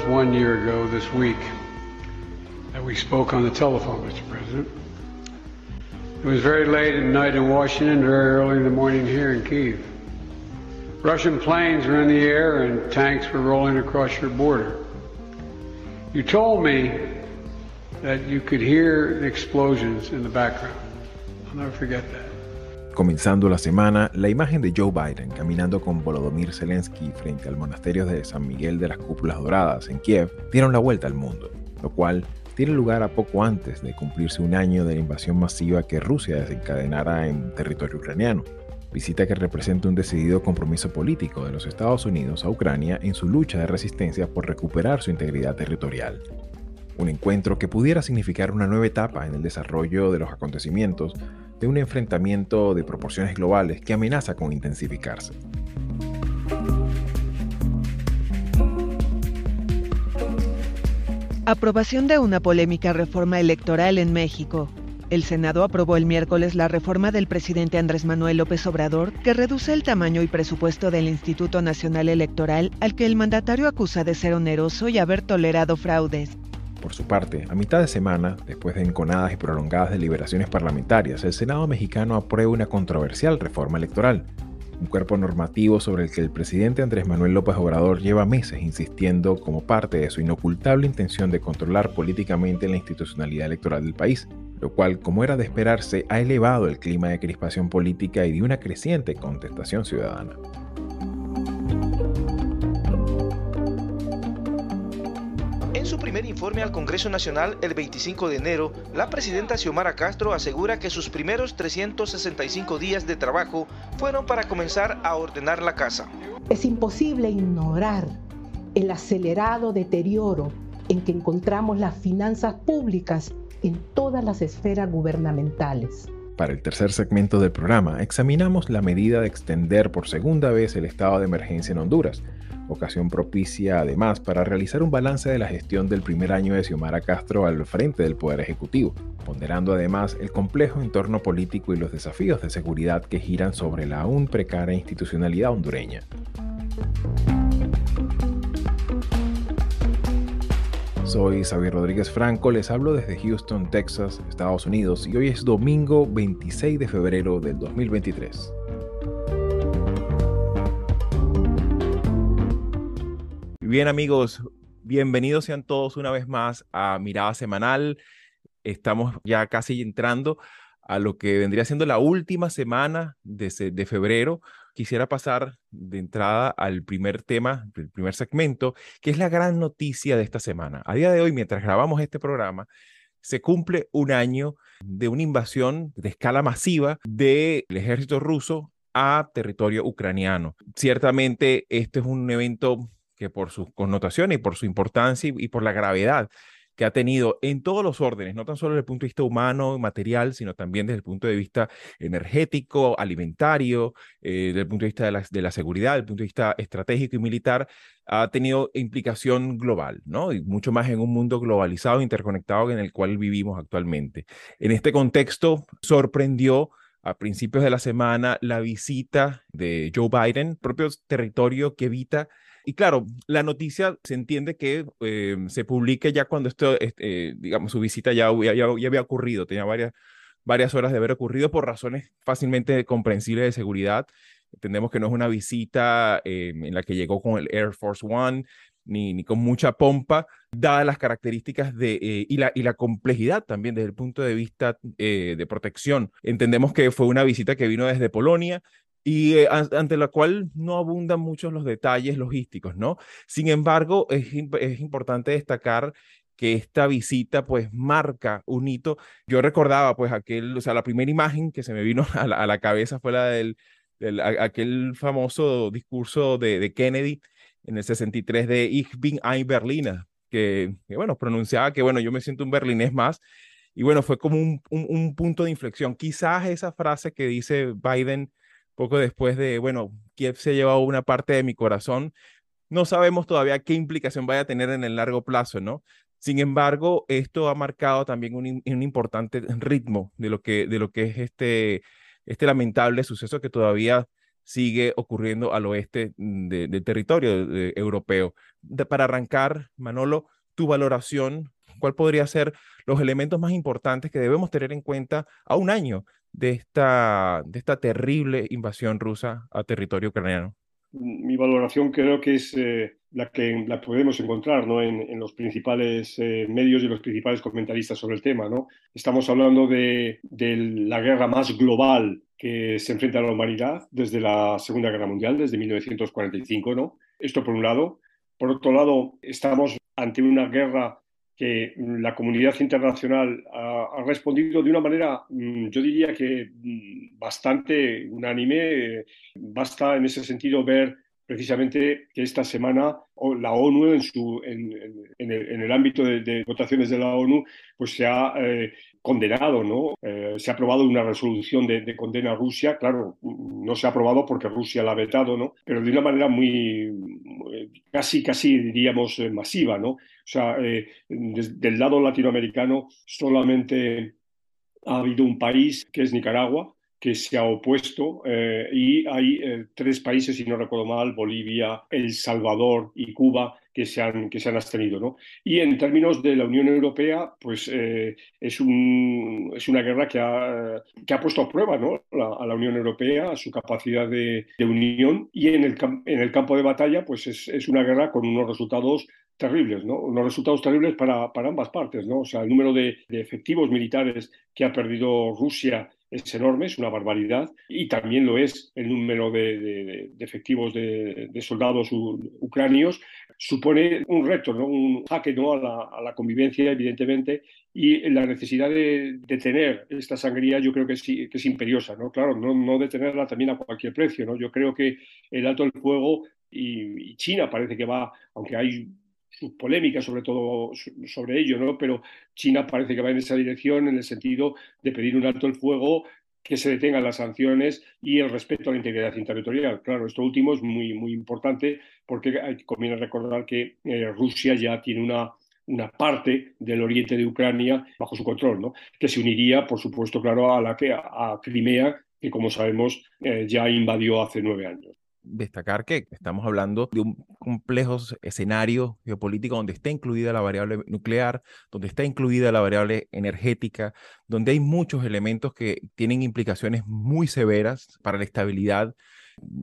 Was one year ago this week that we spoke on the telephone, Mr. President. It was very late at night in Washington, very early in the morning here in Kiev. Russian planes were in the air and tanks were rolling across your border. You told me that you could hear the explosions in the background. I'll never forget that. Comenzando la semana, la imagen de Joe Biden caminando con Volodymyr Zelensky frente al monasterio de San Miguel de las Cúpulas Doradas en Kiev dieron la vuelta al mundo, lo cual tiene lugar a poco antes de cumplirse un año de la invasión masiva que Rusia desencadenara en territorio ucraniano. Visita que representa un decidido compromiso político de los Estados Unidos a Ucrania en su lucha de resistencia por recuperar su integridad territorial. Un encuentro que pudiera significar una nueva etapa en el desarrollo de los acontecimientos de un enfrentamiento de proporciones globales que amenaza con intensificarse. Aprobación de una polémica reforma electoral en México. El Senado aprobó el miércoles la reforma del presidente Andrés Manuel López Obrador que reduce el tamaño y presupuesto del Instituto Nacional Electoral al que el mandatario acusa de ser oneroso y haber tolerado fraudes. Por su parte, a mitad de semana, después de enconadas y prolongadas deliberaciones parlamentarias, el Senado mexicano aprueba una controversial reforma electoral, un cuerpo normativo sobre el que el presidente Andrés Manuel López Obrador lleva meses insistiendo como parte de su inocultable intención de controlar políticamente la institucionalidad electoral del país, lo cual, como era de esperarse, ha elevado el clima de crispación política y de una creciente contestación ciudadana. Informe al Congreso Nacional el 25 de enero, la presidenta Xiomara Castro asegura que sus primeros 365 días de trabajo fueron para comenzar a ordenar la casa. Es imposible ignorar el acelerado deterioro en que encontramos las finanzas públicas en todas las esferas gubernamentales. Para el tercer segmento del programa, examinamos la medida de extender por segunda vez el estado de emergencia en Honduras, ocasión propicia además para realizar un balance de la gestión del primer año de Xiomara Castro al frente del Poder Ejecutivo, ponderando además el complejo entorno político y los desafíos de seguridad que giran sobre la aún precaria institucionalidad hondureña. Soy Xavier Rodríguez Franco, les hablo desde Houston, Texas, Estados Unidos, y hoy es domingo 26 de febrero del 2023. Bien amigos, bienvenidos sean todos una vez más a Mirada Semanal. Estamos ya casi entrando a lo que vendría siendo la última semana de, de, febrero. Quisiera pasar de entrada al primer tema, el primer segmento, que es la gran noticia de esta semana. A día de hoy, mientras grabamos este programa, se cumple un año de una invasión de escala masiva del ejército ruso a territorio ucraniano. Ciertamente, este es un evento que por sus connotaciones y por su importancia y, por la gravedad que ha tenido en todos los órdenes, no tan solo desde el punto de vista humano, material, sino también desde el punto de vista energético, alimentario, eh, desde el punto de vista de la, de la, seguridad, desde el punto de vista estratégico y militar, ha tenido implicación global, ¿no? Y mucho más en un mundo globalizado, interconectado en el cual vivimos actualmente. En este contexto, sorprendió a principios de la semana la visita de Joe Biden, propio territorio que evita y claro, la noticia se entiende que eh, se publique ya cuando esto, eh, digamos, su visita ya, ya, ya, había ocurrido, tenía varias, varias horas de haber ocurrido por razones fácilmente comprensibles de seguridad. Entendemos que no es una visita eh, en la que llegó con el Air Force One, ni, ni, con mucha pompa, dadas las características de, y, la, y la complejidad también desde el punto de vista de protección. Entendemos que fue una visita que vino desde Polonia, y eh, ante la cual no abundan muchos los detalles logísticos, ¿no? Sin embargo, es, es importante destacar que esta visita pues marca un hito. Yo recordaba pues aquel, o sea, la primera imagen que se me vino a la, cabeza fue la del aquel famoso discurso de, Kennedy en el 63 de Ich bin ein Berliner, que, bueno, pronunciaba que, bueno, yo me siento un berlinés más. Y bueno, fue como un, un, punto de inflexión. Quizás esa frase que dice Biden poco después de, bueno, Kiev se ha llevado una parte de mi corazón, no sabemos todavía qué implicación vaya a tener en el largo plazo, ¿no? Sin embargo, esto ha marcado también un, importante ritmo de lo que, de lo que es este, este lamentable suceso que todavía sigue ocurriendo al oeste del territorio europeo. para arrancar, Manolo, tu valoración, ¿cuál podría ser los elementos más importantes que debemos tener en cuenta a un año de esta, de esta terrible invasión rusa a territorio ucraniano? Mi valoración creo que es eh, la que la podemos encontrar ¿no? en, los principales eh, medios y los principales comentaristas sobre el tema. ¿no? Estamos hablando de, de la guerra más global que se enfrenta a la humanidad desde la Segunda Guerra Mundial, desde 1945, ¿no? Esto por un lado. Por otro lado, estamos ante una guerra que la comunidad internacional ha, respondido de una manera, mm, yo diría que mm, bastante unánime. Basta en ese sentido ver precisamente que esta semana la ONU en, su, en, el, ámbito de, votaciones de la ONU pues se ha eh, condenado, ¿no? Eh, se ha aprobado una resolución de, condena a Rusia, claro, no se ha aprobado porque Rusia la ha vetado, ¿no? Pero de una manera muy, casi, casi diríamos eh, masiva, ¿no? O sea, eh, del lado latinoamericano solamente ha habido un país, que es Nicaragua, que se ha opuesto y hay tres países, si no recuerdo mal, Bolivia, El Salvador y Cuba, que se han, que se han abstenido. ¿no? Y en términos de la Unión Europea, pues eh, es, un, es una guerra que ha, que ha puesto a prueba ¿no? a la Unión Europea, a su capacidad de, unión, y en el, en el campo de batalla, pues es, es una guerra con unos resultados terribles, ¿no? Unos resultados terribles para, para ambas partes, ¿no? O sea, el número de, efectivos militares que ha perdido Rusia es enorme, es una barbaridad, y también lo es el número de, efectivos de, soldados ucranios. Supone un reto, ¿no? un jaque ¿no? a, la, convivencia, evidentemente, y la necesidad de detener esta sangría yo creo que es, que es imperiosa. ¿no? Claro, no, no, detenerla también a cualquier precio. ¿no? Yo creo que el alto del fuego y China parece que va, aunque hay sus polémicas sobre todo sobre ello, ¿no? Pero China parece que va en esa dirección en el sentido de pedir un alto el fuego, que se detengan las sanciones y el respeto a la integridad territorial. Claro, esto último es muy, muy importante porque conviene recordar que eh, Rusia ya tiene una, una parte del oriente de Ucrania bajo su control, ¿no? que se uniría, por supuesto, claro, a la que a, Crimea, que como sabemos eh, ya invadió hace nueve años destacar que estamos hablando de un complejo escenario geopolítico donde está incluida la variable nuclear, donde está incluida la variable energética, donde hay muchos elementos que tienen implicaciones muy severas para la estabilidad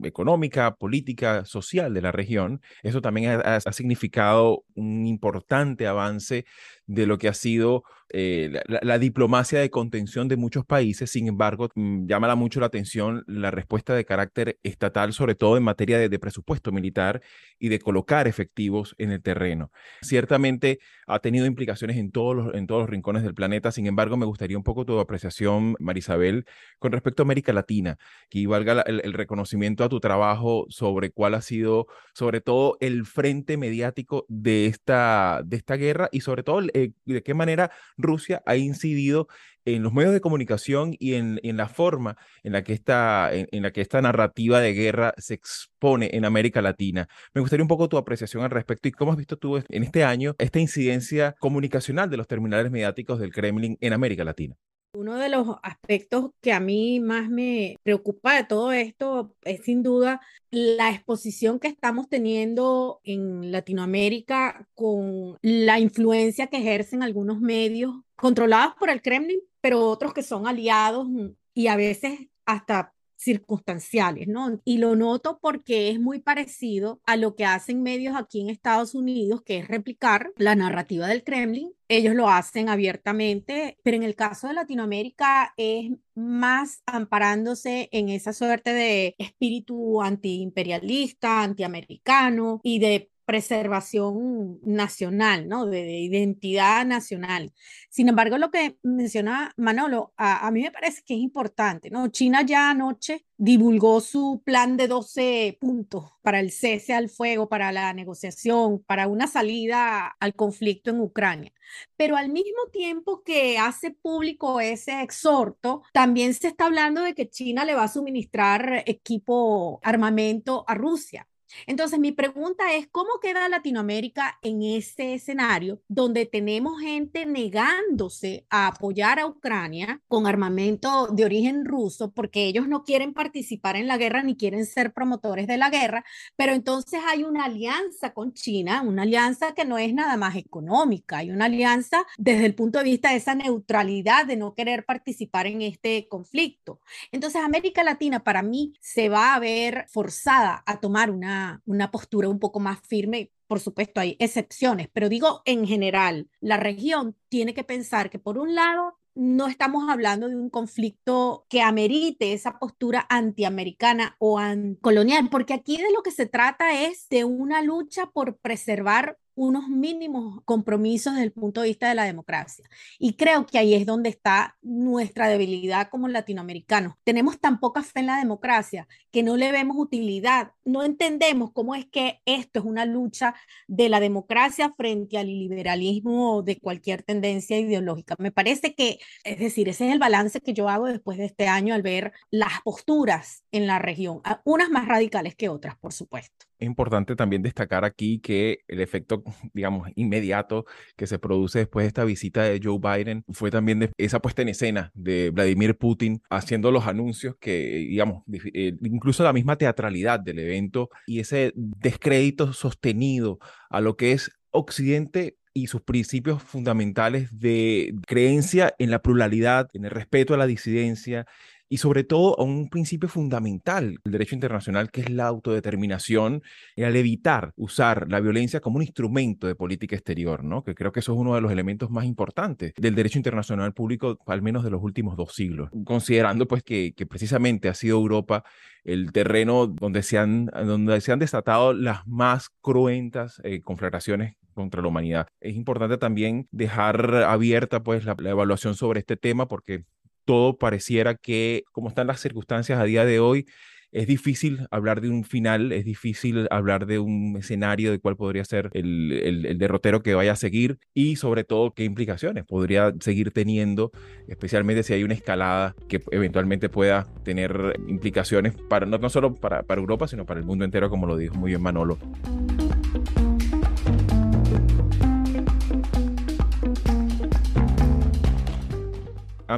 económica, política, social de la región. Eso también ha, ha significado un importante avance de lo que ha sido eh, la, diplomacia de contención de muchos países. Sin embargo, mm, llama mucho la atención la respuesta de carácter estatal, sobre todo en materia de, presupuesto militar y de colocar efectivos en el terreno. Ciertamente ha tenido implicaciones en todos los, en todos los rincones del planeta. Sin embargo, me gustaría un poco tu apreciación, Marisabel, con respecto a América Latina, que valga el, reconocimiento a tu trabajo sobre cuál ha sido, sobre todo, el frente mediático de esta, de esta guerra y sobre todo eh, de qué manera Rusia ha incidido en los medios de comunicación y en, la forma en la, que esta, en, la que esta narrativa de guerra se expone en América Latina. Me gustaría un poco tu apreciación al respecto y cómo has visto tú en este año esta incidencia comunicacional de los terminales mediáticos del Kremlin en América Latina. Uno de los aspectos que a mí más me preocupa de todo esto es sin duda la exposición que estamos teniendo en Latinoamérica con la influencia que ejercen algunos medios controlados por el Kremlin, pero otros que son aliados y a veces hasta circunstanciales, ¿no? Y lo noto porque es muy parecido a lo que hacen medios aquí en Estados Unidos, que es replicar la narrativa del Kremlin. Ellos lo hacen abiertamente, pero en el caso de Latinoamérica es más amparándose en esa suerte de espíritu antiimperialista, antiamericano y de preservación nacional, ¿no? De, identidad nacional. Sin embargo, lo que menciona Manolo, a, a, mí me parece que es importante, ¿no? China ya anoche divulgó su plan de 12 puntos para el cese al fuego, para la negociación, para una salida al conflicto en Ucrania. Pero al mismo tiempo que hace público ese exhorto, también se está hablando de que China le va a suministrar equipo, armamento a Rusia. Entonces, mi pregunta es, ¿cómo queda Latinoamérica en ese escenario donde tenemos gente negándose a apoyar a Ucrania con armamento de origen ruso porque ellos no quieren participar en la guerra ni quieren ser promotores de la guerra, pero entonces hay una alianza con China, una alianza que no es nada más económica, hay una alianza desde el punto de vista de esa neutralidad de no querer participar en este conflicto. Entonces, América Latina para mí se va a ver forzada a tomar una una, postura un poco más firme. Por supuesto, hay excepciones, pero digo en general, la región tiene que pensar que por un lado no estamos hablando de un conflicto que amerite esa postura antiamericana o colonial, porque aquí de lo que se trata es de una lucha por preservar unos mínimos compromisos desde el punto de vista de la democracia. Y creo que ahí es donde está nuestra debilidad como latinoamericanos. Tenemos tan poca fe en la democracia que no le vemos utilidad, no entendemos cómo es que esto es una lucha de la democracia frente al liberalismo de cualquier tendencia ideológica. Me parece que, es decir, ese es el balance que yo hago después de este año al ver las posturas en la región, unas más radicales que otras, por supuesto. Es importante también destacar aquí que el efecto, digamos, inmediato que se produce después de esta visita de Joe Biden fue también de esa puesta en escena de Vladimir Putin haciendo los anuncios que, digamos, eh, incluso la misma teatralidad del evento y ese descrédito sostenido a lo que es Occidente y sus principios fundamentales de creencia en la pluralidad, en el respeto a la disidencia y sobre todo a un principio fundamental del derecho internacional que es la autodeterminación y al evitar usar la violencia como un instrumento de política exterior, ¿no? Que creo que eso es uno de los elementos más importantes del derecho internacional público, al menos de los últimos dos siglos, considerando pues que, precisamente ha sido Europa el terreno donde se han, donde se han desatado las más cruentas eh, conflagraciones contra la humanidad. Es importante también dejar abierta pues la, evaluación sobre este tema porque todo pareciera que, como están las circunstancias a día de hoy, es difícil hablar de un final, es difícil hablar de un escenario de cuál podría ser el, el, derrotero que vaya a seguir y sobre todo qué implicaciones podría seguir teniendo, especialmente si hay una escalada que eventualmente pueda tener implicaciones para no, no solo para, para Europa, sino para el mundo entero, como lo dijo muy bien Manolo.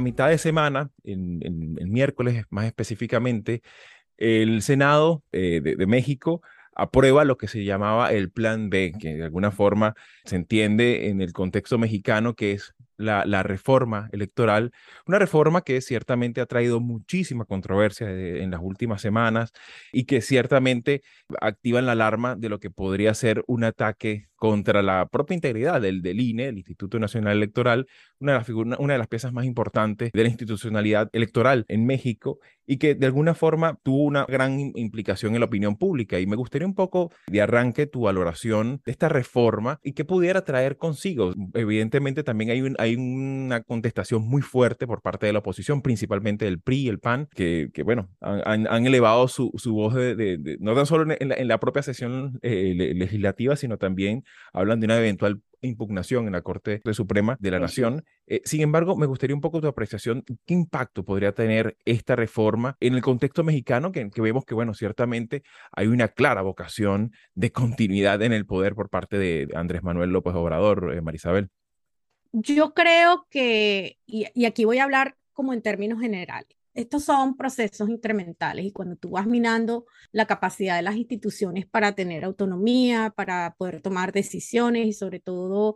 A mitad de semana, en, miércoles más específicamente, el Senado eh, de, México aprueba lo que se llamaba el Plan B, que de alguna forma se entiende en el contexto mexicano que es la, reforma electoral, una reforma que ciertamente ha traído muchísima controversia en las últimas semanas y que ciertamente activa la alarma de lo que podría ser un ataque contra la propia integridad del, del INE, el Instituto Nacional Electoral, una de, las una de las piezas más importantes de la institucionalidad electoral en México y que de alguna forma tuvo una gran implicación en la opinión pública. Y me gustaría un poco de arranque tu valoración de esta reforma y qué pudiera traer consigo. Evidentemente también hay, un, hay una contestación muy fuerte por parte de la oposición, principalmente del PRI y el PAN, que, que bueno, han, han, elevado su, su voz de, de, no tan solo en la, en la propia sesión eh, legislativa, sino también hablan de una eventual impugnación en la Corte Suprema de la Nación. Eh, sin embargo, me gustaría un poco tu apreciación, ¿qué impacto podría tener esta reforma en el contexto mexicano, que, vemos que, bueno, ciertamente hay una clara vocación de continuidad en el poder por parte de Andrés Manuel López Obrador, eh, Marisabel? Yo creo que, y aquí voy a hablar como en términos generales, estos son procesos incrementales y cuando tú vas minando la capacidad de las instituciones para tener autonomía, para poder tomar decisiones y sobre todo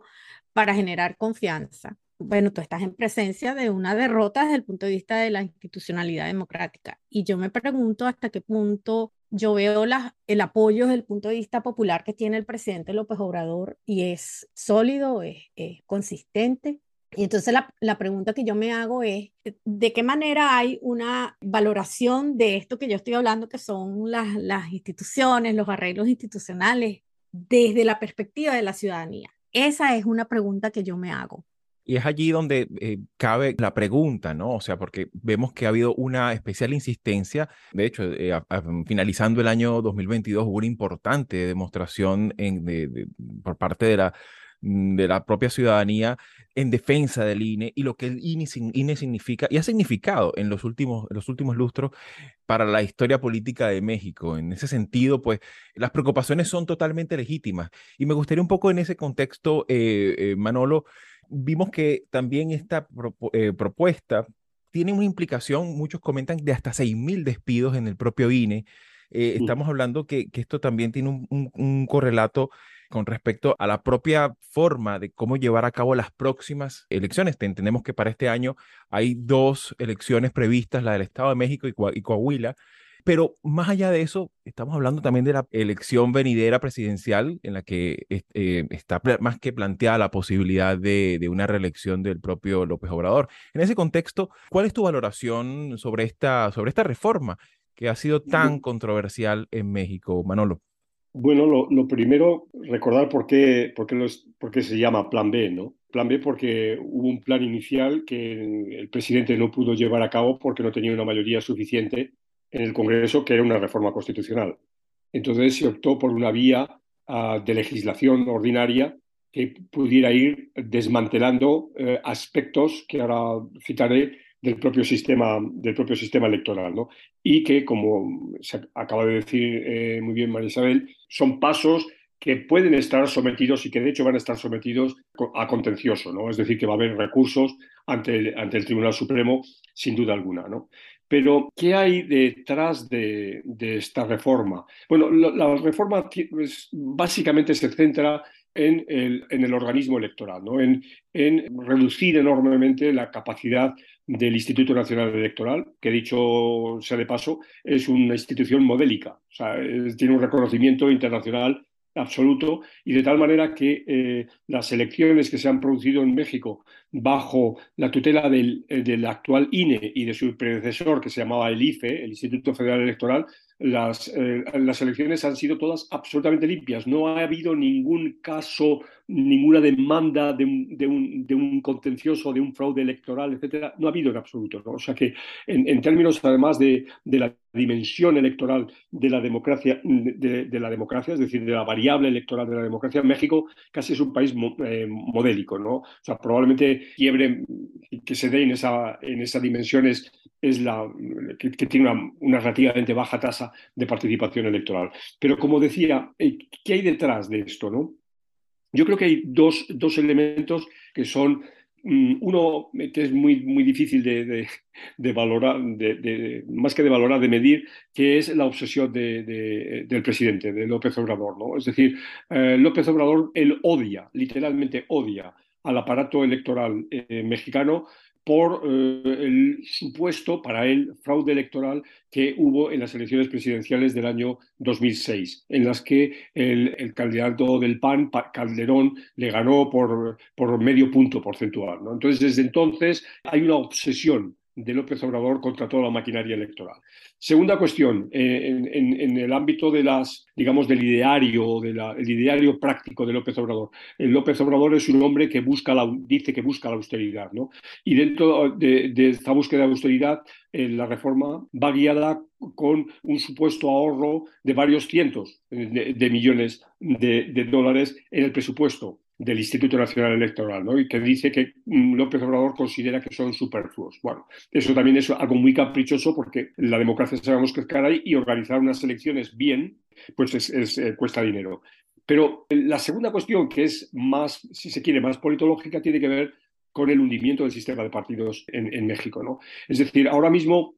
para generar confianza, bueno, tú estás en presencia de una derrota desde el punto de vista de la institucionalidad democrática. Y yo me pregunto hasta qué punto yo veo el apoyo desde el punto de vista popular que tiene el presidente López Obrador y es sólido, es consistente y entonces la, pregunta que yo me hago es, ¿de qué manera hay una valoración de esto que yo estoy hablando, que son las, las instituciones, los arreglos institucionales? desde la perspectiva de la ciudadanía? Esa es una pregunta que yo me hago. Y es allí donde eh, cabe la pregunta, ¿no? O sea, porque vemos que ha habido una especial insistencia. De hecho, eh, finalizando el año 2022 hubo una importante demostración en, por parte de la, de la propia ciudadanía en defensa del INE y lo que el INE, INE significa y ha significado en los últimos, los últimos lustros para la historia política de México. En ese sentido, pues las preocupaciones son totalmente legítimas. Y me gustaría un poco en ese contexto, eh, Manolo, vimos que también esta eh, propuesta tiene una implicación, muchos comentan, de hasta 6.000 despidos en el propio INE. Eh, estamos hablando que, que, esto también tiene un, correlato con respecto a la propia forma de cómo llevar a cabo las próximas elecciones. Entendemos que para este año hay dos elecciones previstas, la del Estado de México y Coahuila, pero más allá de eso, estamos hablando también de la elección venidera presidencial en la que eh, está más que planteada la posibilidad de, una reelección del propio López Obrador. En ese contexto, ¿cuál es tu valoración sobre esta, sobre esta reforma que ha sido tan controversial en México, Manolo? Bueno, lo, primero, recordar por qué, por, qué por qué se llama Plan B, ¿no? Plan B porque hubo un plan inicial que el presidente no pudo llevar a cabo porque no tenía una mayoría suficiente en el Congreso que era una reforma constitucional. Entonces se optó por una vía ah, de legislación ordinaria que pudiera ir desmantelando eh, aspectos que ahora citaré del propio sistema, del propio sistema electoral, ¿no? Y que, como se acaba de decir eh, muy bien María Isabel, son pasos que pueden estar sometidos y que de hecho van a estar sometidos a contencioso, ¿no? Es decir, que va a haber recursos ante el, ante el Tribunal Supremo, sin duda alguna, ¿no? Pero, ¿qué hay detrás de, esta reforma? Bueno, la, reforma pues, básicamente se centra en el, organismo electoral, ¿no? en, reducir enormemente la capacidad del Instituto Nacional Electoral, que dicho sea de paso, es una institución modélica, o sea, tiene un reconocimiento internacional absoluto y de tal manera que eh, las elecciones que se han producido en México bajo la tutela del, eh, del, actual INE y de su predecesor que se llamaba el IFE, el Instituto Federal Electoral, las, eh, las elecciones han sido todas absolutamente limpias. No ha habido ningún caso, ninguna demanda de un, de un, de un contencioso, de un fraude electoral, etcétera. No ha habido en absoluto. O sea que, en, en términos además de, de, la dimensión electoral de la democracia, de, la democracia, es decir, de la variable electoral de la democracia, México casi es un país eh, modélico, ¿no? O sea, probablemente quiebre que se dé en esa, en esa dimensión es, la que, tiene una, una relativamente baja tasa de participación electoral. Pero como decía, eh, ¿qué hay detrás de esto? ¿no? Yo creo que hay dos, dos elementos que son mm, uno que es muy, muy difícil de, de, valorar, de, más que de valorar, de medir, que es la obsesión del presidente, de López Obrador. ¿no? Es decir, eh, López Obrador, él odia, literalmente odia al aparato electoral eh, mexicano por eh, el supuesto, para él, fraude electoral que hubo en las elecciones presidenciales del año 2006, en las que el, candidato del PAN, Calderón, le ganó por, por medio punto porcentual. ¿no? Entonces, desde entonces hay una obsesión de López Obrador contra toda la maquinaria electoral. Segunda cuestión, eh, en, el ámbito de las, digamos, del ideario, del ideario práctico de López Obrador. El López Obrador es un hombre que busca la, dice que busca la austeridad, ¿no? Y dentro de, esta búsqueda de austeridad, eh, la reforma va guiada con un supuesto ahorro de varios cientos de, millones de dólares en el presupuesto del Instituto Nacional Electoral, ¿no? y que dice que mm, López Obrador considera que son superfluos. Bueno, eso también es algo muy caprichoso porque la democracia sabemos que es cara y organizar unas elecciones bien, pues es, eh, cuesta dinero. Pero la segunda cuestión, que es más, si se quiere, más politológica, tiene que ver con el hundimiento del sistema de partidos en, en México. ¿no? Es decir, ahora mismo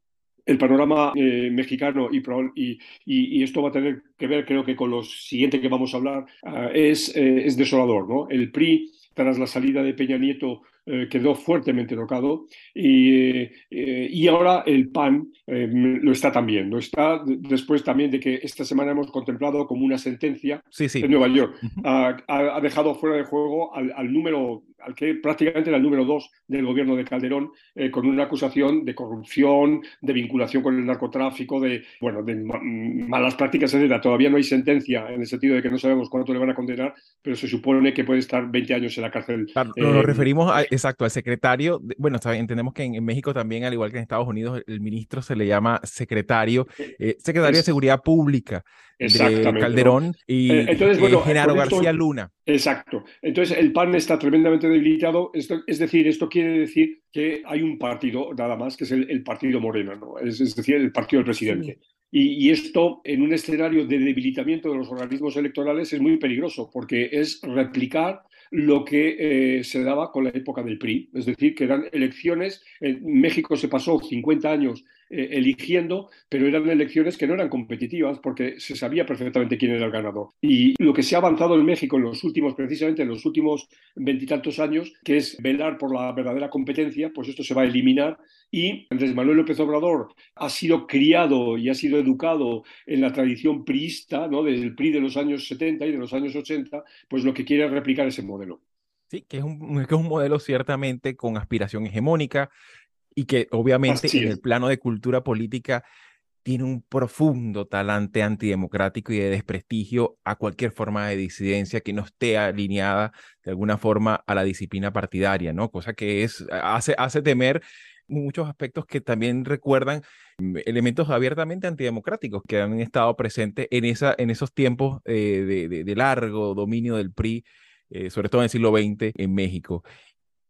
el panorama eh, mexicano y, y, esto va a tener que ver, creo que con lo siguiente que vamos a hablar, ah, es, eh, es, desolador. ¿no? El PRI, tras la salida de Peña Nieto eh, quedó fuertemente tocado y, eh, y ahora el PAN lo está también. Lo está después también de que esta semana hemos contemplado como una sentencia en Nueva York. ha, dejado fuera de juego al, al número al que prácticamente era el número dos del gobierno de Calderón, eh, con una acusación de corrupción, de vinculación con el narcotráfico, de, bueno, de malas prácticas, etc. Todavía no hay sentencia en el sentido de que no sabemos cuánto le van a condenar, pero se supone que puede estar 20 años en la cárcel. nos eh, referimos, a, exacto, al secretario. bueno, entendemos que en, México también, al igual que en Estados Unidos, el ministro se le llama secretario, eh, secretario de Seguridad Pública de Calderón y Entonces, bueno, Genaro García Luna. Exacto. Entonces, el PAN está tremendamente debilitado. Esto, es decir, esto quiere decir que hay un partido nada más, que es el, partido Moreno, ¿no? es, decir, el partido del presidente. Y, esto, en un escenario de debilitamiento de los organismos electorales, es muy peligroso, porque es replicar lo que eh, se daba con la época del PRI. Es decir, que eran elecciones, en México se pasó 50 años eh, eligiendo, pero eran elecciones que no eran competitivas porque se sabía perfectamente quién era el ganador. Y lo que se ha avanzado en México en los últimos, precisamente en los últimos veintitantos años, que es velar por la verdadera competencia, pues esto se va a eliminar y Andrés Manuel López Obrador ha sido criado y ha sido educado en la tradición priista, ¿no? desde el PRI de los años 70 y de los años 80, pues lo que quiere es replicar ese modelo. Sí, que es un, que es un modelo ciertamente con aspiración hegemónica, y que obviamente en el plano de cultura política tiene un profundo talante antidemocrático y de desprestigio a cualquier forma de disidencia que no esté alineada de alguna forma a la disciplina partidaria, ¿no? Cosa que es, hace, hace temer muchos aspectos que también recuerdan mm, elementos abiertamente antidemocráticos que han estado presentes en, esa, en esos tiempos eh, de, largo dominio del PRI, eh, sobre todo en el siglo XX en México.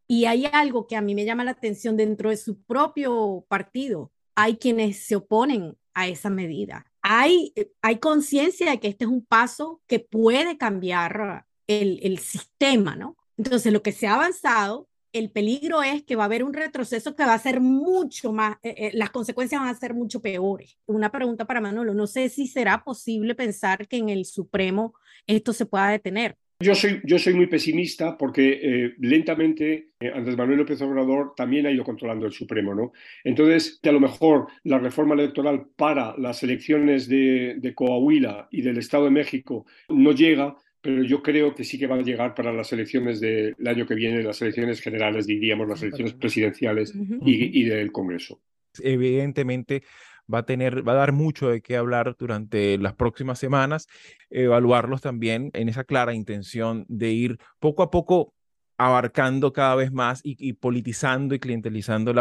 Y hay algo que a mí me llama la atención dentro de su propio partido. Hay quienes se oponen a esa medida. Hay, eh, hay conciencia de que este es un paso que puede cambiar el, el sistema, ¿no? Entonces, lo que se ha avanzado, el peligro es que va a haber un retroceso que va a ser mucho más, eh, eh, las consecuencias van a ser mucho peores. Una pregunta para Manolo, no sé si será posible pensar que en el Supremo esto se pueda detener. Yo soy, yo soy muy pesimista porque eh, lentamente eh, Andrés Manuel López Obrador también ha ido controlando el Supremo, ¿no? Entonces, que a lo mejor la reforma electoral para las elecciones de, de Coahuila y del Estado de México no llega, pero yo creo que sí que va a llegar para las elecciones del año que viene, las elecciones generales, diríamos, las elecciones presidenciales y, y del Congreso. Evidentemente, va a tener, va a dar mucho de qué hablar durante las próximas semanas, evaluarlos también en esa clara intención de ir poco a poco abarcando cada vez más y, politizando y clientelizando la,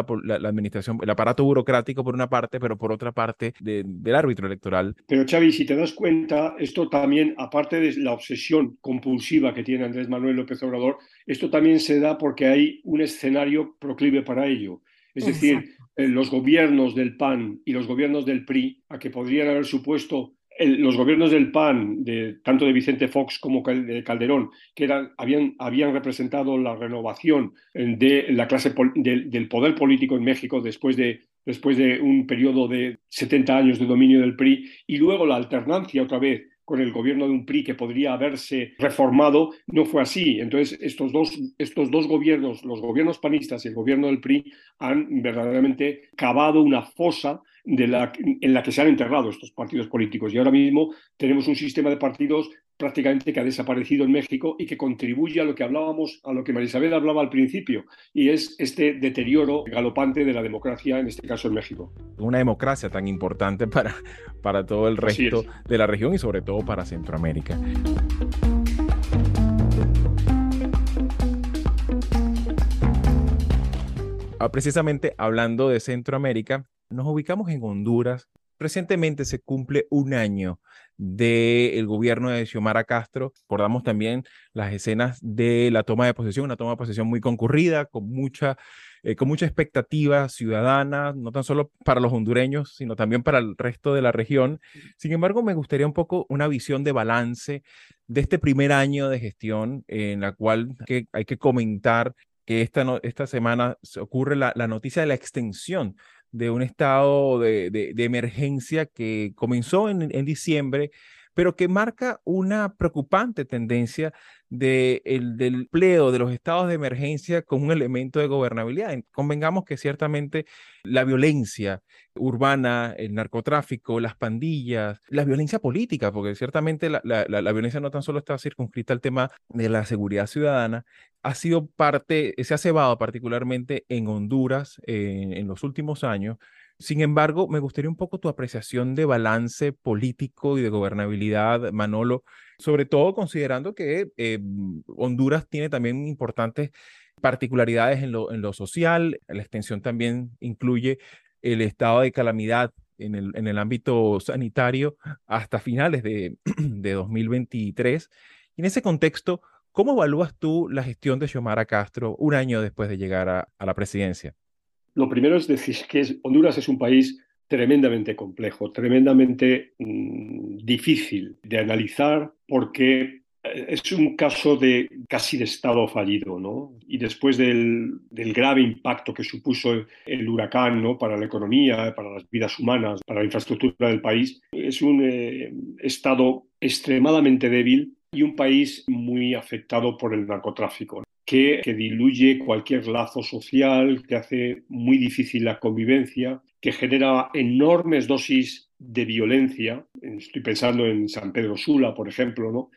administración, el aparato burocrático por una parte, pero por otra parte del árbitro electoral. Pero Xavi, si te das cuenta, esto también, aparte de la obsesión compulsiva que tiene Andrés Manuel López Obrador, esto también se da porque hay un escenario proclive para ello. Es decir, los gobiernos del PAN y los gobiernos del PRI, a que podrían haber supuesto los gobiernos del PAN, de, tanto de Vicente Fox como de Calderón, que eran, habían, habían representado la renovación de la clase del poder político en México después de, después de un periodo de 70 años de dominio del PRI, y luego la alternancia otra vez con el gobierno de un PRI que podría haberse reformado, no fue así. Entonces, estos dos, estos dos gobiernos, los gobiernos panistas y el gobierno del PRI, han verdaderamente cavado una fosa de la, en la que se han enterrado estos partidos políticos. Y ahora mismo tenemos un sistema de partidos prácticamente que ha desaparecido en México y que contribuye a lo que hablábamos, a lo que Marisabel hablaba al principio, y es este deterioro galopante de la democracia, en este caso en México. Una democracia tan importante para, para todo el resto de la región y sobre todo para Centroamérica. Ah, precisamente hablando de Centroamérica, nos ubicamos en Honduras. Recientemente se cumple un año del gobierno de Xiomara Castro. Recordamos también las escenas de la toma de posesión, una toma de posesión muy concurrida, con mucha, eh, con mucha expectativa ciudadana, no tan solo para los hondureños, sino también para el resto de la región. Sin embargo, me gustaría un poco una visión de balance de este primer año de gestión en la cual hay que comentar que esta, esta semana ocurre la noticia de la extensión de un estado de, emergencia que comenzó en, diciembre, pero que marca una preocupante tendencia de el, del empleo de los estados de emergencia como un elemento de gobernabilidad. Convengamos que ciertamente la violencia urbana, el narcotráfico, las pandillas, la violencia política, porque ciertamente la, la, violencia no tan solo está circunscrita al tema de la seguridad ciudadana, ha sido parte, se ha cebado particularmente en Honduras en los últimos años. Sin embargo, me gustaría un poco tu apreciación de balance político y de gobernabilidad, Manolo, sobre todo considerando que eh, Honduras tiene también importantes particularidades en lo, social, la extensión también incluye el estado de calamidad en el, en el ámbito sanitario hasta finales de, de 2023. Y en ese contexto, ¿cómo evalúas tú la gestión de Xiomara Castro un año después de llegar a, la presidencia? Lo primero es decir que Honduras es un país tremendamente complejo, tremendamente mm, difícil de analizar porque eh, es un caso de casi de Estado fallido, ¿no? Y después del, grave impacto que supuso el huracán. Para la economía, para las vidas humanas, para la infraestructura del país, es un eh, Estado extremadamente débil y un país muy afectado por el narcotráfico. Que, diluye cualquier lazo social, que hace muy difícil la convivencia, que genera enormes dosis de violencia. Estoy pensando en San Pedro Sula, por ejemplo, ¿no?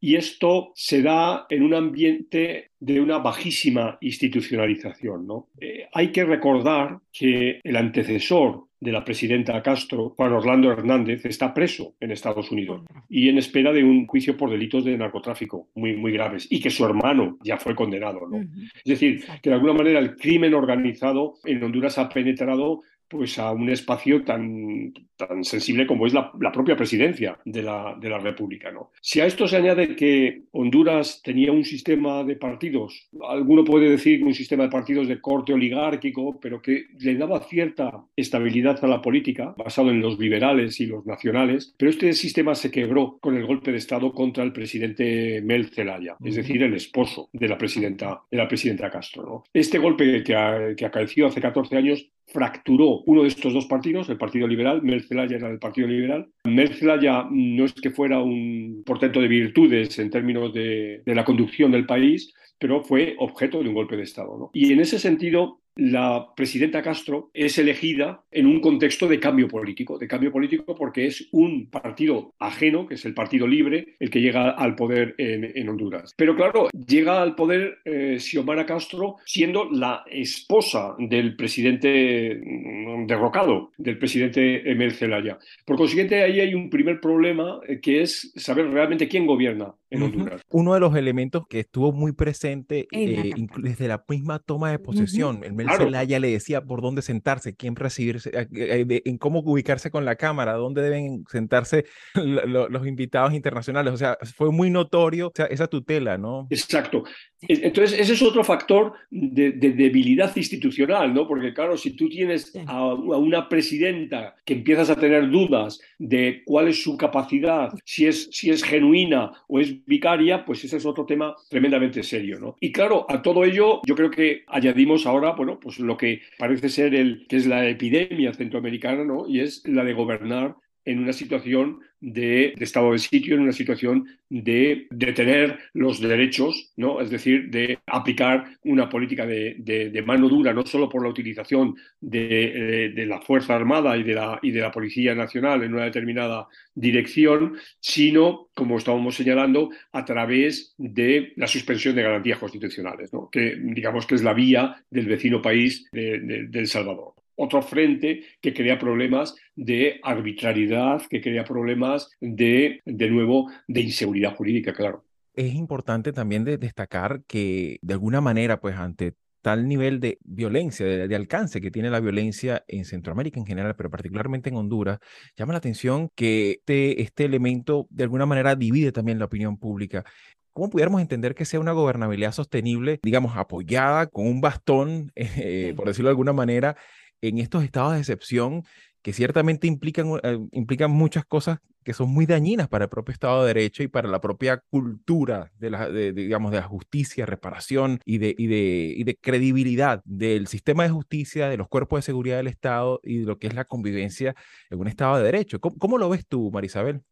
Y esto se da en un ambiente de una bajísima institucionalización. ¿no? Eh, hay que recordar que el antecesor de la presidenta Castro, Juan Orlando Hernández, está preso en Estados Unidos y en espera de un juicio por delitos de narcotráfico muy, muy graves y que su hermano ya fue condenado. ¿no? Es decir, que de alguna manera el crimen organizado en Honduras ha penetrado pues a un espacio tan, tan sensible como es la, propia presidencia de la, de la República. ¿no? Si a esto se añade que Honduras tenía un sistema de partidos, alguno puede decir que un sistema de partidos de corte oligárquico, pero que le daba cierta estabilidad a la política, basado en los liberales y los nacionales, pero este sistema se quebró con el golpe de Estado contra el presidente Mel Zelaya, es decir, el esposo de la presidenta, de la presidenta Castro. ¿no? Este golpe que, que acaeció hace 14 años fracturó uno de estos dos partidos, el Partido Liberal, Zelaya era del Partido Liberal. Zelaya no es que fuera un portento de virtudes en términos de, la conducción del país, pero fue objeto de un golpe de Estado. Y en ese sentido, la presidenta Castro es elegida en un contexto de cambio político, de cambio político porque es un partido ajeno, que es el Partido Libre, el que llega al poder en, Honduras. Pero claro, llega al poder eh, Xiomara Castro siendo la esposa del presidente mm, derrocado, del presidente Emel Zelaya. Por consiguiente, ahí hay un primer problema eh, que es saber realmente quién gobierna en Honduras. Uno de los elementos que estuvo muy presente eh, desde la misma toma de posesión, Celaya le decía por dónde sentarse, quién recibirse, eh, en cómo ubicarse con la cámara, dónde deben sentarse los invitados internacionales. O sea, fue muy notorio esa tutela, ¿no? Exacto. Entonces, ese es otro factor de, debilidad institucional, ¿no? Porque, claro, si tú tienes a, una presidenta que empiezas a tener dudas de cuál es su capacidad, si es, si es genuina o es vicaria, pues ese es otro tema tremendamente serio, ¿no? Y claro, a todo ello, yo creo que añadimos ahora, bueno, pues lo que parece ser el que es la epidemia centroamericana, ¿no? Y es la de gobernar en una situación de, estado de sitio, en una situación de detener los derechos, ¿no? es decir, de aplicar una política de, mano dura, no solo por la utilización de, la Fuerza Armada y de, la, y de la Policía Nacional en una determinada dirección, sino, como estábamos señalando, a través de la suspensión de garantías constitucionales, ¿no? que digamos que es la vía del vecino país de El Salvador otro frente que crea problemas de arbitrariedad, que crea problemas de, de nuevo, de inseguridad jurídica, claro. Es importante también destacar que de alguna manera, pues ante tal nivel de violencia, de, alcance que tiene la violencia en Centroamérica en general, pero particularmente en Honduras, llama la atención que este, este elemento de alguna manera divide también la opinión pública. ¿Cómo pudiéramos entender que sea una gobernabilidad sostenible, digamos, apoyada con un bastón, eh, por decirlo de alguna manera, en estos estados de excepción que ciertamente implican, eh, implican muchas cosas que son muy dañinas para el propio Estado de Derecho y para la propia cultura de la, digamos, de la justicia, reparación y de, y, de, y de credibilidad del sistema de justicia, de los cuerpos de seguridad del Estado y de lo que es la convivencia en un Estado de Derecho. ¿Cómo, cómo lo ves tú, Marisabel?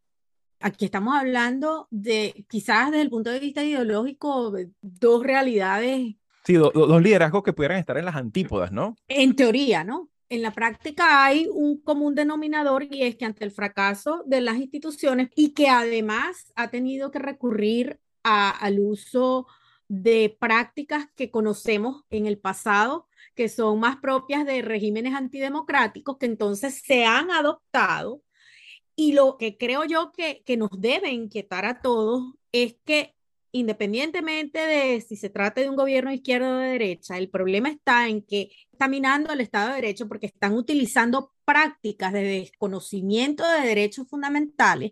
Aquí estamos hablando de, quizás desde el punto de vista ideológico, dos realidades. Sí, dos liderazgos que pudieran estar en las antípodas, ¿no? En teoría, ¿no? En la práctica hay un común denominador y es que ante el fracaso de las instituciones y que además ha tenido que recurrir al uso de prácticas que conocemos en el pasado, que son más propias de regímenes antidemocráticos, que entonces se han adoptado. Y lo que creo yo que nos debe inquietar a todos es que independientemente de si se trata de un gobierno izquierdo o de derecha, el problema está en que está minando al Estado de Derecho porque están utilizando prácticas de desconocimiento de derechos fundamentales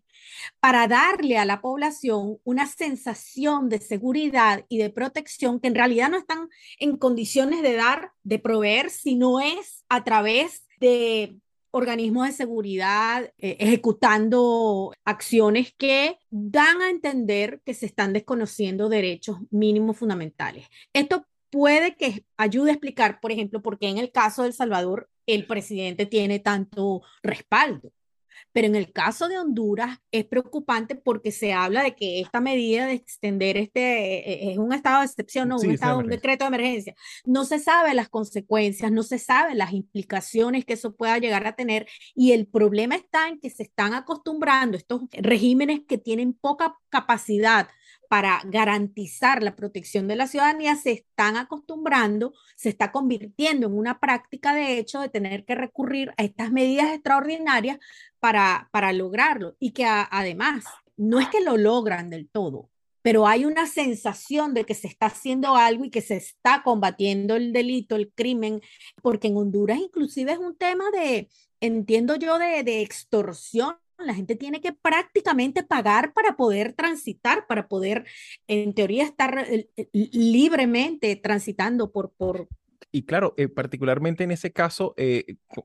para darle a la población una sensación de seguridad y de protección que en realidad no están en condiciones de dar, de proveer, si no es a través de organismos de seguridad eh, ejecutando acciones que dan a entender que se están desconociendo derechos mínimos fundamentales. Esto puede que ayude a explicar, por ejemplo, por qué en el caso de El Salvador el presidente tiene tanto respaldo. Pero en el caso de Honduras es preocupante porque se habla de que esta medida de extender este eh, es un estado de excepción, no un estado, un decreto de emergencia. No se sabe las consecuencias, no se sabe las implicaciones que eso pueda llegar a tener. Y el problema está en que se están acostumbrando estos regímenes que tienen poca capacidad para garantizar la protección de la ciudadanía se están acostumbrando, se está convirtiendo en una práctica de hecho de tener que recurrir a estas medidas extraordinarias para, para lograrlo y que además no es que lo logran del todo, pero hay una sensación de que se está haciendo algo y que se está combatiendo el delito, el crimen, porque en Honduras inclusive es un tema de, entiendo yo, de, de extorsión la gente tiene que prácticamente pagar para poder transitar, para poder, en teoría, estar eh, eh, libremente transitando por... por... Y claro, eh, particularmente en ese caso,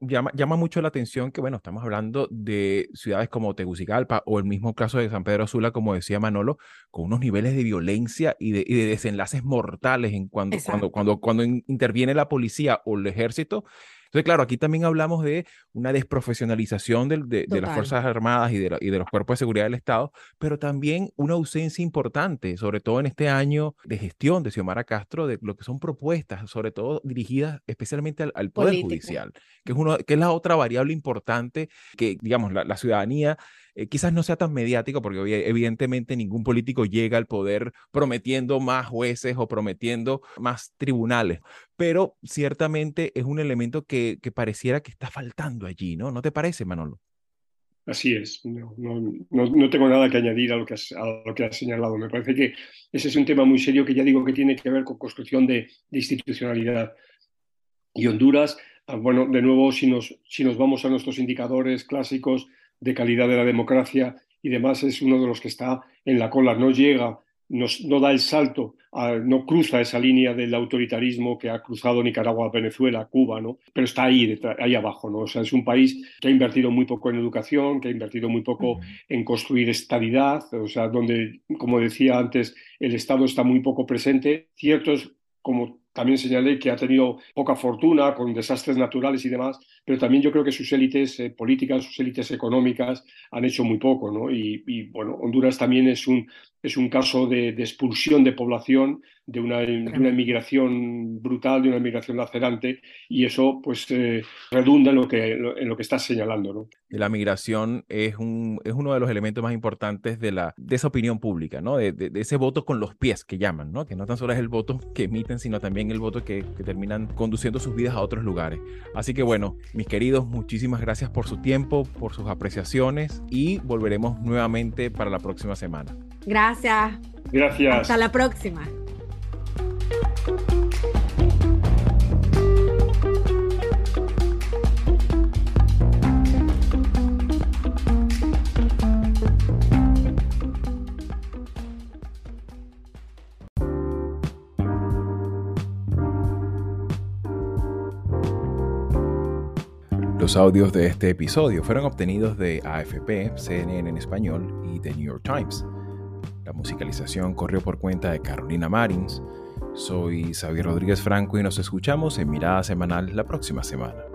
llama, llama mucho la atención que, bueno, estamos hablando de ciudades como Tegucigalpa o el mismo caso de San Pedro Sula, como decía Manolo, con unos niveles de violencia y de, y de desenlaces mortales en cuando, cuando, cuando, cuando interviene la policía o el ejército entonces, claro, aquí también hablamos de una desprofesionalización de, las Fuerzas Armadas y de, y de, los cuerpos de seguridad del Estado, pero también una ausencia importante, sobre todo en este año de gestión de Xiomara Castro, de lo que son propuestas, sobre todo dirigidas especialmente al, Poder Judicial, que es, uno, que es la otra variable importante que, digamos, la, la ciudadanía eh, quizás no sea tan mediático porque evidentemente ningún político llega al poder prometiendo más jueces o prometiendo más tribunales, pero ciertamente es un elemento que, que pareciera que está faltando allí, ¿no? ¿No te parece, Manolo? Así es, no, no, no, tengo nada que añadir a lo que, has, a lo que has señalado. Me parece que ese es un tema muy serio que ya digo que tiene que ver con construcción de, de institucionalidad. Y Honduras, ah, bueno, de nuevo, si nos, si nos vamos a nuestros indicadores clásicos, de calidad de la democracia y demás es uno de los que está en la cola, no llega, no, no da el salto, no cruza esa línea del autoritarismo que ha cruzado Nicaragua, Venezuela, Cuba, ¿no? pero está ahí, ahí abajo. ¿no? O sea, es un país que ha invertido muy poco en educación, que ha invertido muy poco en construir estabilidad, o sea, donde, como decía antes, el Estado está muy poco presente. Ciertos, como también señalé que ha tenido poca fortuna con desastres naturales y demás, pero también yo creo que sus élites eh, políticas, sus élites económicas han hecho muy poco, ¿no? Y, bueno, Honduras también es un, es un caso de expulsión de población de una, de una inmigración brutal, de una inmigración lacerante, y eso pues eh, redunda en lo que, en lo que estás señalando. ¿no? La migración es, un, es uno de los elementos más importantes de, la, de esa opinión pública, ¿no? De, de, ese voto con los pies que llaman, ¿no? que no tan solo es el voto que emiten, sino también el voto que, que terminan conduciendo sus vidas a otros lugares. Así que bueno, mis queridos, muchísimas gracias por su tiempo, por sus apreciaciones y volveremos nuevamente para la próxima semana. Gracias. Gracias. Hasta la próxima. Los audios de este episodio fueron obtenidos de AFP, CNN en español y The New York Times. La musicalización corrió por cuenta de Carolina Marins. Soy Xavier Rodríguez Franco y nos escuchamos en Mirada Semanal la próxima semana.